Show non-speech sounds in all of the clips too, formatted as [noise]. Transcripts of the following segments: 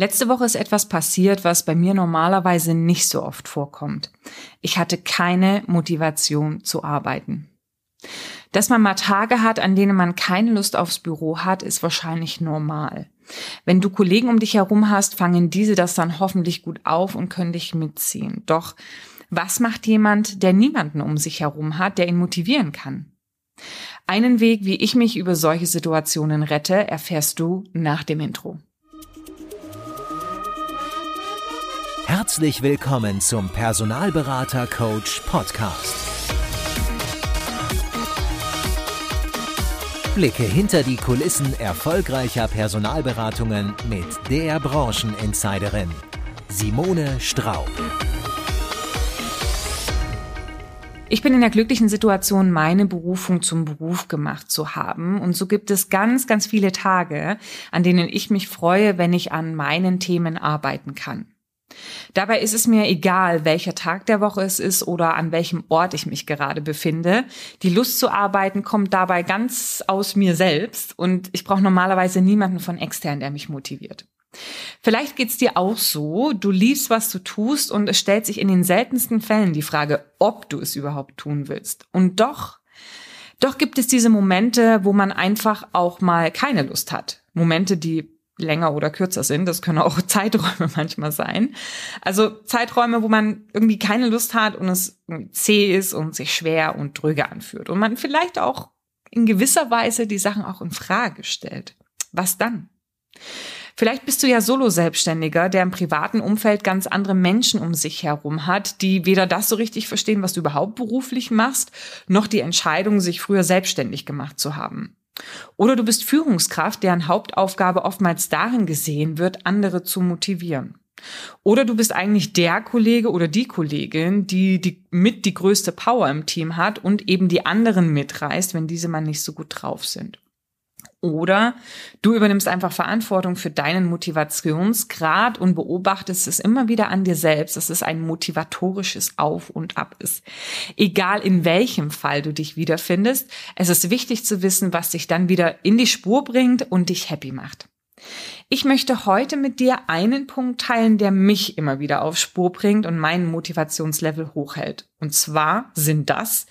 Letzte Woche ist etwas passiert, was bei mir normalerweise nicht so oft vorkommt. Ich hatte keine Motivation zu arbeiten. Dass man mal Tage hat, an denen man keine Lust aufs Büro hat, ist wahrscheinlich normal. Wenn du Kollegen um dich herum hast, fangen diese das dann hoffentlich gut auf und können dich mitziehen. Doch was macht jemand, der niemanden um sich herum hat, der ihn motivieren kann? Einen Weg, wie ich mich über solche Situationen rette, erfährst du nach dem Intro. Herzlich willkommen zum Personalberater Coach Podcast. Blicke hinter die Kulissen erfolgreicher Personalberatungen mit der Brancheninsiderin Simone Straub. Ich bin in der glücklichen Situation, meine Berufung zum Beruf gemacht zu haben. Und so gibt es ganz, ganz viele Tage, an denen ich mich freue, wenn ich an meinen Themen arbeiten kann. Dabei ist es mir egal, welcher Tag der Woche es ist oder an welchem Ort ich mich gerade befinde. Die Lust zu arbeiten kommt dabei ganz aus mir selbst und ich brauche normalerweise niemanden von extern, der mich motiviert. Vielleicht geht's dir auch so, du liebst, was du tust und es stellt sich in den seltensten Fällen die Frage, ob du es überhaupt tun willst. Und doch, doch gibt es diese Momente, wo man einfach auch mal keine Lust hat. Momente, die länger oder kürzer sind. Das können auch [laughs] Zeiträume manchmal sein. Also Zeiträume, wo man irgendwie keine Lust hat und es zäh ist und sich schwer und dröge anfühlt. Und man vielleicht auch in gewisser Weise die Sachen auch in Frage stellt. Was dann? Vielleicht bist du ja Solo-Selbstständiger, der im privaten Umfeld ganz andere Menschen um sich herum hat, die weder das so richtig verstehen, was du überhaupt beruflich machst, noch die Entscheidung, sich früher selbstständig gemacht zu haben. Oder du bist Führungskraft, deren Hauptaufgabe oftmals darin gesehen wird, andere zu motivieren. Oder du bist eigentlich der Kollege oder die Kollegin, die, die mit die größte Power im Team hat und eben die anderen mitreißt, wenn diese mal nicht so gut drauf sind. Oder du übernimmst einfach Verantwortung für deinen Motivationsgrad und beobachtest es immer wieder an dir selbst, dass es ein motivatorisches Auf und Ab ist. Egal in welchem Fall du dich wiederfindest, es ist wichtig zu wissen, was dich dann wieder in die Spur bringt und dich happy macht. Ich möchte heute mit dir einen Punkt teilen, der mich immer wieder auf Spur bringt und meinen Motivationslevel hochhält. Und zwar sind das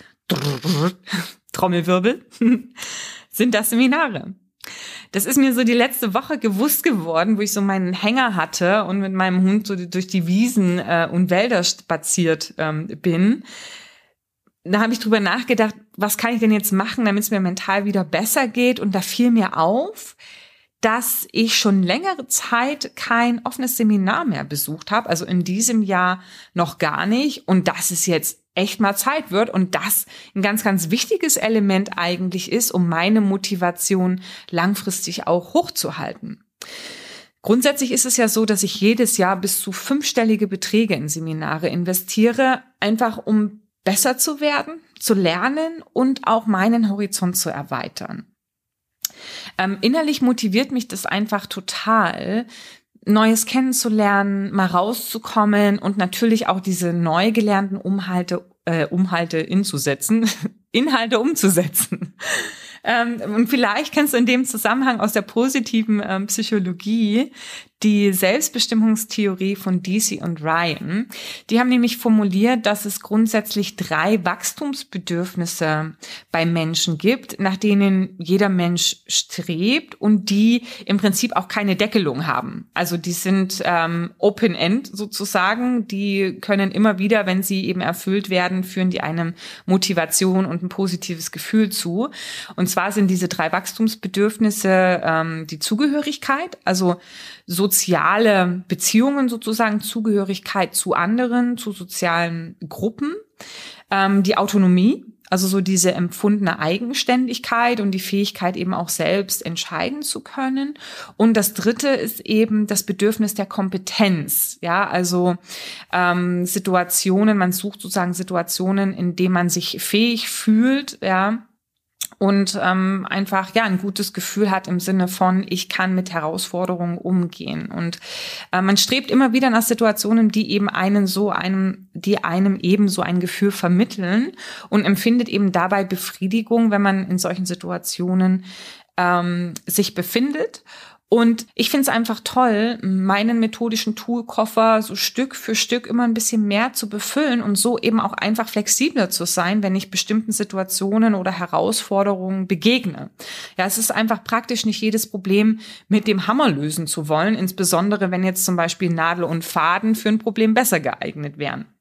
Trommelwirbel sind das Seminare. Das ist mir so die letzte Woche gewusst geworden, wo ich so meinen Hänger hatte und mit meinem Hund so durch die Wiesen äh, und Wälder spaziert ähm, bin. Da habe ich drüber nachgedacht, was kann ich denn jetzt machen, damit es mir mental wieder besser geht? Und da fiel mir auf, dass ich schon längere Zeit kein offenes Seminar mehr besucht habe, also in diesem Jahr noch gar nicht. Und das ist jetzt echt mal Zeit wird und das ein ganz, ganz wichtiges Element eigentlich ist, um meine Motivation langfristig auch hochzuhalten. Grundsätzlich ist es ja so, dass ich jedes Jahr bis zu fünfstellige Beträge in Seminare investiere, einfach um besser zu werden, zu lernen und auch meinen Horizont zu erweitern. Ähm, innerlich motiviert mich das einfach total, Neues kennenzulernen, mal rauszukommen und natürlich auch diese neu gelernten Umhalte, äh, Umhalte inzusetzen, [laughs] Inhalte umzusetzen. Ähm, und vielleicht kennst du in dem Zusammenhang aus der positiven ähm, Psychologie die Selbstbestimmungstheorie von DC und Ryan. Die haben nämlich formuliert, dass es grundsätzlich drei Wachstumsbedürfnisse bei Menschen gibt, nach denen jeder Mensch strebt und die im Prinzip auch keine Deckelung haben. Also die sind ähm, Open-End sozusagen. Die können immer wieder, wenn sie eben erfüllt werden, führen die einem Motivation und ein positives Gefühl zu. Und zwar sind diese drei Wachstumsbedürfnisse ähm, die Zugehörigkeit, also soziale Beziehungen sozusagen, Zugehörigkeit zu anderen, zu sozialen Gruppen, ähm, die Autonomie, also so diese empfundene Eigenständigkeit und die Fähigkeit eben auch selbst entscheiden zu können. Und das dritte ist eben das Bedürfnis der Kompetenz. Ja, also ähm, Situationen, man sucht sozusagen Situationen, in denen man sich fähig fühlt, ja, und ähm, einfach ja ein gutes Gefühl hat im Sinne von ich kann mit Herausforderungen umgehen. Und äh, man strebt immer wieder nach Situationen, die eben einen so einem die einem eben so ein Gefühl vermitteln und empfindet eben dabei Befriedigung, wenn man in solchen Situationen ähm, sich befindet Und ich finde es einfach toll, meinen methodischen Toolkoffer so Stück für Stück immer ein bisschen mehr zu befüllen und so eben auch einfach flexibler zu sein, wenn ich bestimmten Situationen oder Herausforderungen begegne. Ja, es ist einfach praktisch nicht jedes Problem mit dem Hammer lösen zu wollen, insbesondere wenn jetzt zum Beispiel Nadel und Faden für ein Problem besser geeignet wären.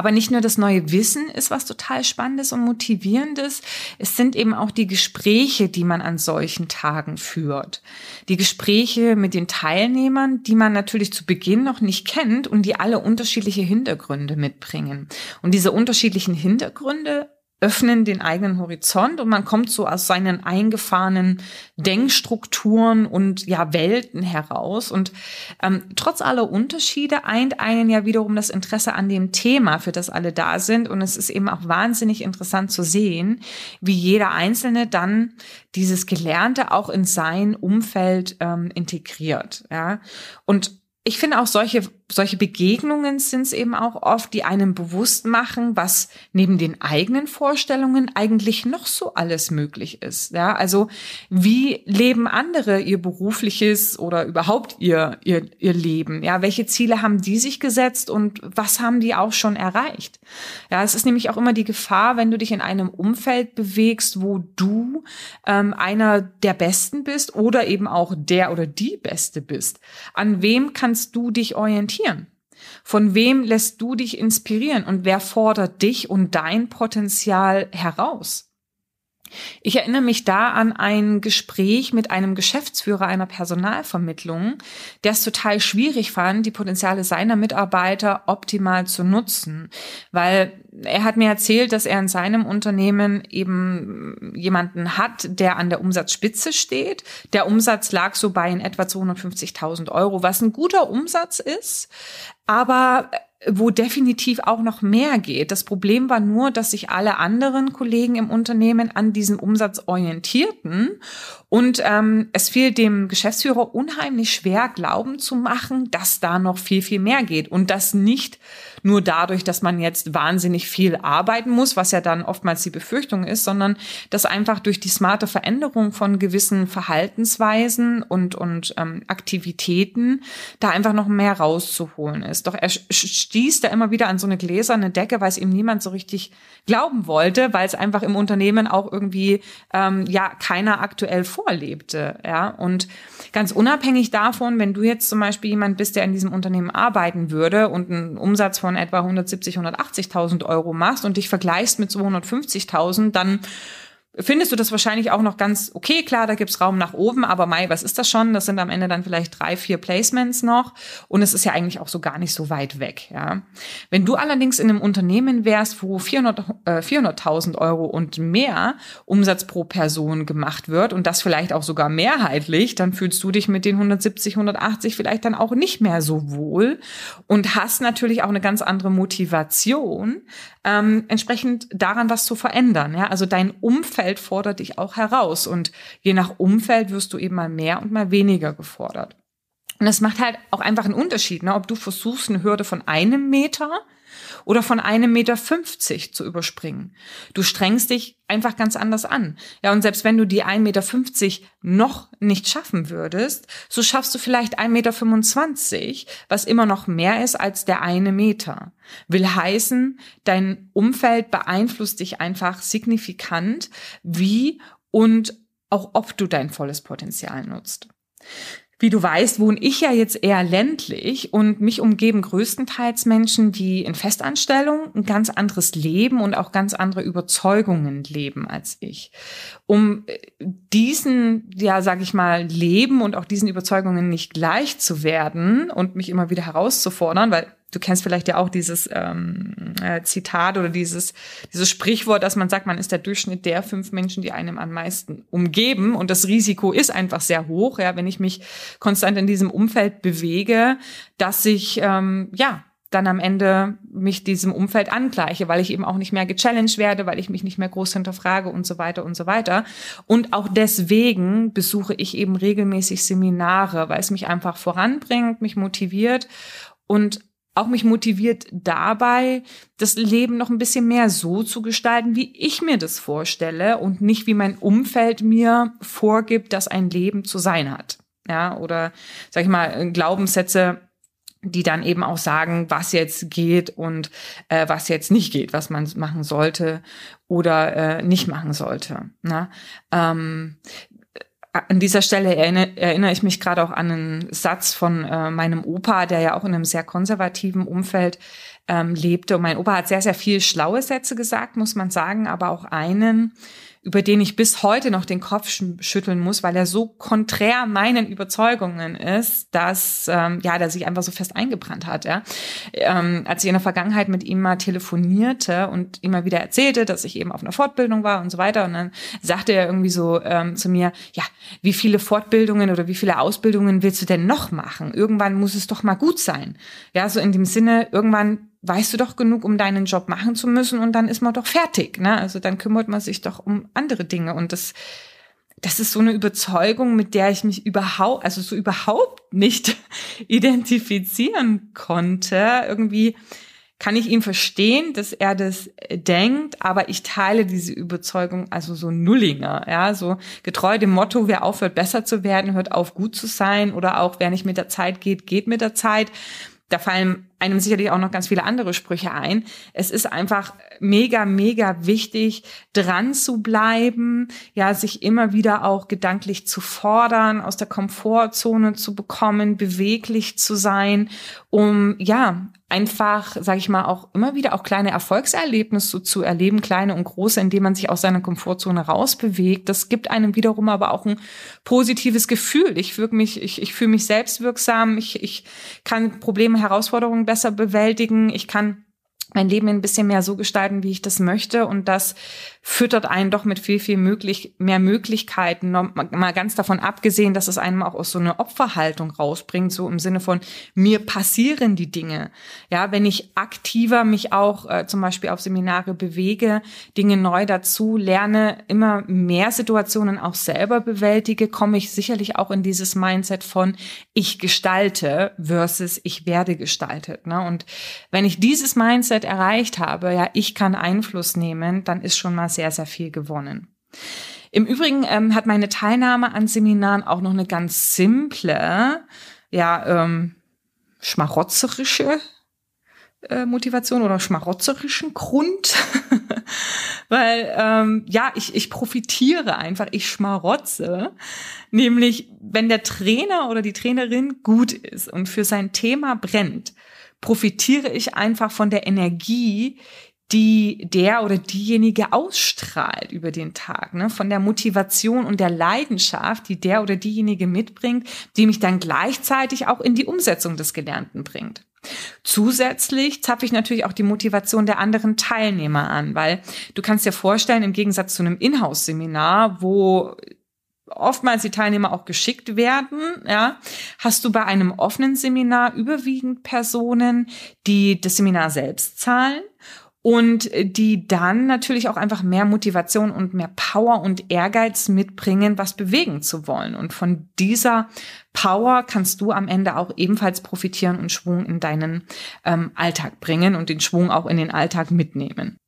Aber nicht nur das neue Wissen ist was total Spannendes und Motivierendes, es sind eben auch die Gespräche, die man an solchen Tagen führt. Die Gespräche mit den Teilnehmern, die man natürlich zu Beginn noch nicht kennt und die alle unterschiedliche Hintergründe mitbringen. Und diese unterschiedlichen Hintergründe öffnen den eigenen Horizont und man kommt so aus seinen eingefahrenen Denkstrukturen und ja Welten heraus. Und ähm, trotz aller Unterschiede eint einen ja wiederum das Interesse an dem Thema, für das alle da sind. Und es ist eben auch wahnsinnig interessant zu sehen, wie jeder Einzelne dann dieses Gelernte auch in sein Umfeld ähm, integriert, ja. Und ich finde auch solche solche Begegnungen sind es eben auch oft, die einem bewusst machen, was neben den eigenen Vorstellungen eigentlich noch so alles möglich ist. Ja, also wie leben andere ihr berufliches oder überhaupt ihr, ihr, ihr Leben? Ja, welche Ziele haben die sich gesetzt und was haben die auch schon erreicht? Ja, es ist nämlich auch immer die Gefahr, wenn du dich in einem Umfeld bewegst, wo du ähm, einer der Besten bist oder eben auch der oder die Beste bist. An wem kannst du dich orientieren? Orientieren? Von wem lässt du dich inspirieren und wer fordert dich und dein Potenzial heraus? Ich erinnere mich da an ein Gespräch mit einem Geschäftsführer einer Personalvermittlung, der es total schwierig fand, die Potenziale seiner Mitarbeiter optimal zu nutzen, weil er hat mir erzählt, dass er in seinem Unternehmen eben jemanden hat, der an der Umsatzspitze steht. Der Umsatz lag so bei in etwa 250.000 Euro, was ein guter Umsatz ist, aber wo definitiv auch noch mehr geht. Das Problem war nur, dass sich alle anderen Kollegen im Unternehmen an diesem Umsatz orientierten und ähm, es fiel dem Geschäftsführer unheimlich schwer, glauben zu machen, dass da noch viel, viel mehr geht und das nicht nur dadurch, dass man jetzt wahnsinnig viel arbeiten muss, was ja dann oftmals die Befürchtung ist, sondern dass einfach durch die smarte Veränderung von gewissen Verhaltensweisen und, und ähm, Aktivitäten da einfach noch mehr rauszuholen ist. Doch er stieß da immer wieder an so eine gläserne Decke, weil es ihm niemand so richtig glauben wollte, weil es einfach im Unternehmen auch irgendwie ähm, ja keiner aktuell vorlebte. Ja, und ganz unabhängig davon, wenn du jetzt zum Beispiel jemand bist, der in diesem Unternehmen arbeiten würde und einen Umsatz von etwa 170, 180.000 Euro machst und dich vergleichst mit 250.000, dann findest du das wahrscheinlich auch noch ganz okay. Klar, da gibt's Raum nach oben, aber Mai, was ist das schon? Das sind am Ende dann vielleicht drei, vier Placements noch. Und es ist ja eigentlich auch so gar nicht so weit weg. Ja, Wenn du allerdings in einem Unternehmen wärst, wo 400.000 äh, 400 Euro und mehr Umsatz pro Person gemacht wird und das vielleicht auch sogar mehrheitlich, dann fühlst du dich mit den 170, 180 vielleicht dann auch nicht mehr so wohl und hast natürlich auch eine ganz andere Motivation, ähm, entsprechend daran was zu verändern. Ja? Also dein Umfeld fordert dich auch heraus und je nach Umfeld wirst du eben mal mehr und mal weniger gefordert. Und es macht halt auch einfach einen Unterschied, ne? ob du versuchst, eine Hürde von einem Meter oder von einem Meter fünfzig zu überspringen. Du strengst dich einfach ganz anders an. Ja, und selbst wenn du die 1,50 Meter noch nicht schaffen würdest, so schaffst du vielleicht 1,25 Meter, was immer noch mehr ist als der eine Meter. Will heißen, dein Umfeld beeinflusst dich einfach signifikant, wie und auch ob du dein volles Potenzial nutzt. Wie du weißt, wohne ich ja jetzt eher ländlich und mich umgeben größtenteils Menschen, die in Festanstellung ein ganz anderes Leben und auch ganz andere Überzeugungen leben als ich. Um äh, diesen, ja, sag ich mal, Leben und auch diesen Überzeugungen nicht gleich zu werden und mich immer wieder herauszufordern, weil du kennst vielleicht ja auch dieses ähm, äh, Zitat oder dieses, dieses Sprichwort, dass man sagt, man ist der Durchschnitt der fünf Menschen, die einem am meisten umgeben. Und das Risiko ist einfach sehr hoch, ja, wenn ich mich konstant in diesem Umfeld bewege, dass ich ähm, ja dann am Ende mich diesem Umfeld angleiche, weil ich eben auch nicht mehr gechallenged werde, weil ich mich nicht mehr groß hinterfrage und so weiter und so weiter. Und auch deswegen besuche ich eben regelmäßig Seminare, weil es mich einfach voranbringt, mich motiviert und auch mich motiviert dabei, das Leben noch ein bisschen mehr so zu gestalten, wie ich mir das vorstelle und nicht wie mein Umfeld mir vorgibt, dass ein Leben zu sein hat. ja, oder sag ich mal Glaubenssätze, die dann eben auch sagen, was jetzt geht und äh, was jetzt nicht geht, was man machen sollte oder äh, nicht machen sollte. Ne? Ähm, an dieser Stelle erinnere, erinnere ich mich gerade auch an einen Satz von äh, meinem Opa, der ja auch in einem sehr konservativen Umfeld ähm, lebte. Und mein Opa hat sehr, sehr viel schlaue Sätze gesagt, muss man sagen, aber auch einen, über den ich bis heute noch den Kopf schütteln muss, weil er so konträr meinen Überzeugungen ist, dass ähm, ja, der sich einfach so fest eingebrannt hat. Ja, ähm, als ich in der Vergangenheit mit ihm mal telefonierte und immer wieder erzählte, dass ich eben auf einer Fortbildung war und so weiter, und dann sagte er irgendwie so ähm, zu mir, ja, wie viele Fortbildungen oder wie viele Ausbildungen willst du denn noch machen? Irgendwann muss es doch mal gut sein. Ja, so in dem Sinne, irgendwann weißt du doch genug, um deinen Job machen zu müssen und dann ist man doch fertig. Ne? Also dann kümmert man sich doch um andere Dinge und das das ist so eine Überzeugung, mit der ich mich überhaupt, also so überhaupt nicht [laughs] identifizieren konnte. Irgendwie kann ich ihn verstehen, dass er das denkt, aber ich teile diese Überzeugung also so Nullinger, ja, so getreu dem Motto, wer aufhört besser zu werden, hört auf gut zu sein oder auch wer nicht mit der Zeit geht, geht mit der Zeit. Da fallen einem sicherlich auch noch ganz viele andere Sprüche ein. Es ist einfach mega, mega wichtig, dran zu bleiben, ja, sich immer wieder auch gedanklich zu fordern, aus der Komfortzone zu bekommen, beweglich zu sein, um, ja, einfach, sage ich mal, auch immer wieder auch kleine Erfolgserlebnisse zu erleben, kleine und große, indem man sich aus seiner Komfortzone rausbewegt. Das gibt einem wiederum aber auch ein positives Gefühl. Ich fühle mich, ich, ich fühle mich selbstwirksam, ich, ich kann Probleme, Herausforderungen besser bewältigen. Ich kann mein Leben ein bisschen mehr so gestalten, wie ich das möchte. Und das füttert einen doch mit viel, viel möglich, mehr Möglichkeiten. Mal ganz davon abgesehen, dass es einem auch aus so einer Opferhaltung rausbringt, so im Sinne von, mir passieren die Dinge. Ja, wenn ich aktiver mich auch äh, zum Beispiel auf Seminare bewege, Dinge neu dazu lerne, immer mehr Situationen auch selber bewältige, komme ich sicherlich auch in dieses Mindset von, ich gestalte versus ich werde gestaltet. Ne? Und wenn ich dieses Mindset erreicht habe, ja, ich kann Einfluss nehmen, dann ist schon mal sehr, sehr viel gewonnen. Im Übrigen ähm, hat meine Teilnahme an Seminaren auch noch eine ganz simple, ja, ähm, schmarotzerische äh, Motivation oder schmarotzerischen Grund, [laughs] weil ähm, ja, ich, ich profitiere einfach, ich schmarotze, nämlich wenn der Trainer oder die Trainerin gut ist und für sein Thema brennt, profitiere ich einfach von der Energie, die der oder diejenige ausstrahlt über den Tag, ne? von der Motivation und der Leidenschaft, die der oder diejenige mitbringt, die mich dann gleichzeitig auch in die Umsetzung des Gelernten bringt. Zusätzlich zapfe ich natürlich auch die Motivation der anderen Teilnehmer an, weil du kannst dir vorstellen, im Gegensatz zu einem Inhouse-Seminar, wo oftmals die Teilnehmer auch geschickt werden, ja, hast du bei einem offenen Seminar überwiegend Personen, die das Seminar selbst zahlen und die dann natürlich auch einfach mehr Motivation und mehr Power und Ehrgeiz mitbringen, was bewegen zu wollen. Und von dieser Power kannst du am Ende auch ebenfalls profitieren und Schwung in deinen ähm, Alltag bringen und den Schwung auch in den Alltag mitnehmen.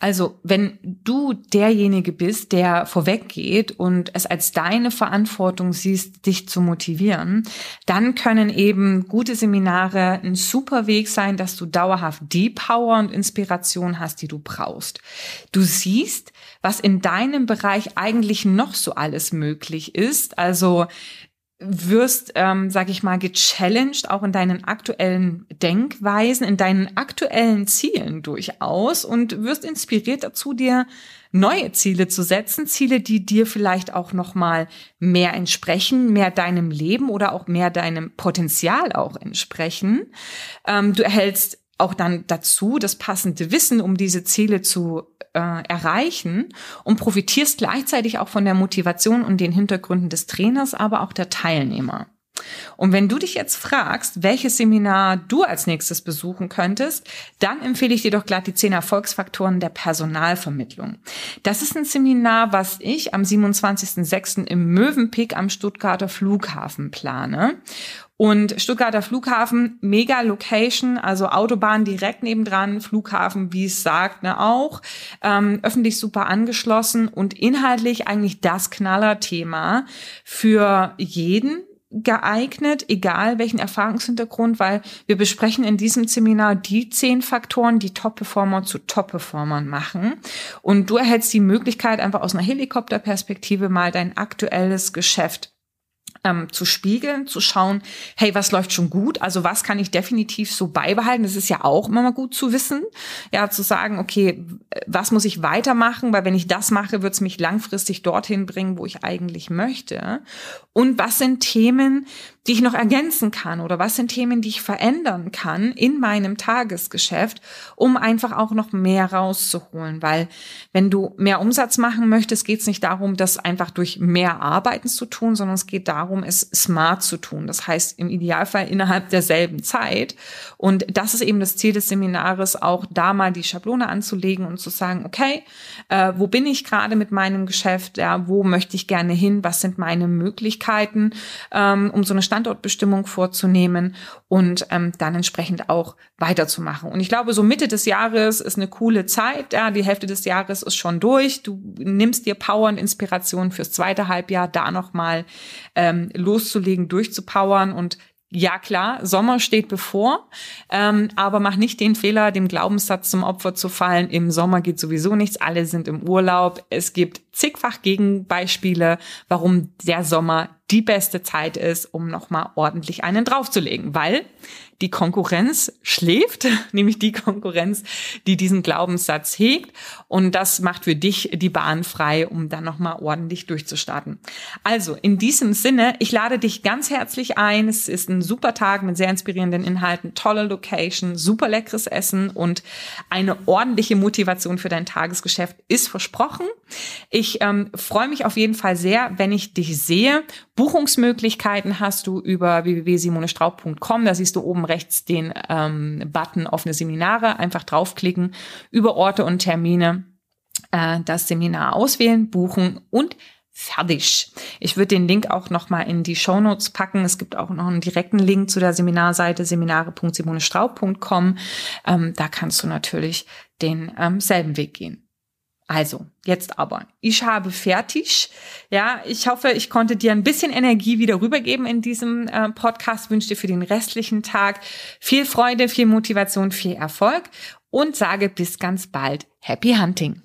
Also, wenn du derjenige bist, der vorweggeht und es als deine Verantwortung siehst, dich zu motivieren, dann können eben gute Seminare ein super Weg sein, dass du dauerhaft die Power und Inspiration hast, die du brauchst. Du siehst, was in deinem Bereich eigentlich noch so alles möglich ist. Also, wirst, ähm, sag ich mal, gechallenged, auch in deinen aktuellen Denkweisen, in deinen aktuellen Zielen durchaus und wirst inspiriert dazu, dir neue Ziele zu setzen, Ziele, die dir vielleicht auch noch mal mehr entsprechen, mehr deinem Leben oder auch mehr deinem Potenzial auch entsprechen. Ähm, du erhältst auch dann dazu das passende Wissen, um diese Ziele zu äh, erreichen und profitierst gleichzeitig auch von der Motivation und den Hintergründen des Trainers, aber auch der Teilnehmer. Und wenn du dich jetzt fragst, welches Seminar du als nächstes besuchen könntest, dann empfehle ich dir doch glatt die zehn Erfolgsfaktoren der Personalvermittlung. Das ist ein Seminar, was ich am 27.06. im Mövenpick am Stuttgarter Flughafen plane. Und Stuttgarter Flughafen, mega Location, also Autobahn direkt nebendran, Flughafen, wie es sagt, ne, auch. Ähm, öffentlich super angeschlossen und inhaltlich eigentlich das Knallerthema für jeden, geeignet, egal welchen Erfahrungshintergrund, weil wir besprechen in diesem Seminar die zehn Faktoren, die Top-Performer zu Top-Performern machen. Und du erhältst die Möglichkeit, einfach aus einer Helikopterperspektive mal dein aktuelles Geschäft ähm, zu spiegeln, zu schauen, hey, was läuft schon gut? Also was kann ich definitiv so beibehalten? Das ist ja auch immer mal gut zu wissen. Ja, zu sagen, okay, was muss ich weitermachen? Weil wenn ich das mache, wird es mich langfristig dorthin bringen, wo ich eigentlich möchte. Und was sind Themen, die ich noch ergänzen kann oder was sind Themen, die ich verändern kann in meinem Tagesgeschäft, um einfach auch noch mehr rauszuholen. Weil wenn du mehr Umsatz machen möchtest, geht es nicht darum, das einfach durch mehr Arbeiten zu tun, sondern es geht darum, es smart zu tun. Das heißt im Idealfall innerhalb derselben Zeit. Und das ist eben das Ziel des Seminares, auch da mal die Schablone anzulegen und zu sagen, okay, äh, wo bin ich gerade mit meinem Geschäft? Ja, wo möchte ich gerne hin? Was sind meine Möglichkeiten, ähm, um so eine Standortbestimmung vorzunehmen und ähm, dann entsprechend auch weiterzumachen. Und ich glaube, so Mitte des Jahres ist eine coole Zeit. Ja, die Hälfte des Jahres ist schon durch. Du nimmst dir Power und Inspiration fürs zweite Halbjahr, da nochmal ähm, loszulegen, durchzupowern und ja klar, Sommer steht bevor, ähm, aber mach nicht den Fehler, dem Glaubenssatz zum Opfer zu fallen. Im Sommer geht sowieso nichts, alle sind im Urlaub. Es gibt zigfach Gegenbeispiele, warum der Sommer die beste Zeit ist, um nochmal ordentlich einen draufzulegen, weil die Konkurrenz schläft, [laughs] nämlich die Konkurrenz, die diesen Glaubenssatz hegt. Und das macht für dich die Bahn frei, um dann nochmal ordentlich durchzustarten. Also in diesem Sinne, ich lade dich ganz herzlich ein. Es ist ein super Tag mit sehr inspirierenden Inhalten, tolle Location, super leckeres Essen und eine ordentliche Motivation für dein Tagesgeschäft ist versprochen. Ich ähm, freue mich auf jeden Fall sehr, wenn ich dich sehe. Buchungsmöglichkeiten hast du über www.simonestraub.com. Da siehst du oben rechts den ähm, Button offene Seminare. Einfach draufklicken, über Orte und Termine äh, das Seminar auswählen, buchen und fertig. Ich würde den Link auch noch mal in die Show Notes packen. Es gibt auch noch einen direkten Link zu der Seminarseite seminare.simonestraub.com. Ähm, da kannst du natürlich den ähm, selben Weg gehen. Also, jetzt aber. Ich habe fertig. Ja, ich hoffe, ich konnte dir ein bisschen Energie wieder rübergeben in diesem äh, Podcast. Wünsche dir für den restlichen Tag viel Freude, viel Motivation, viel Erfolg und sage bis ganz bald. Happy Hunting.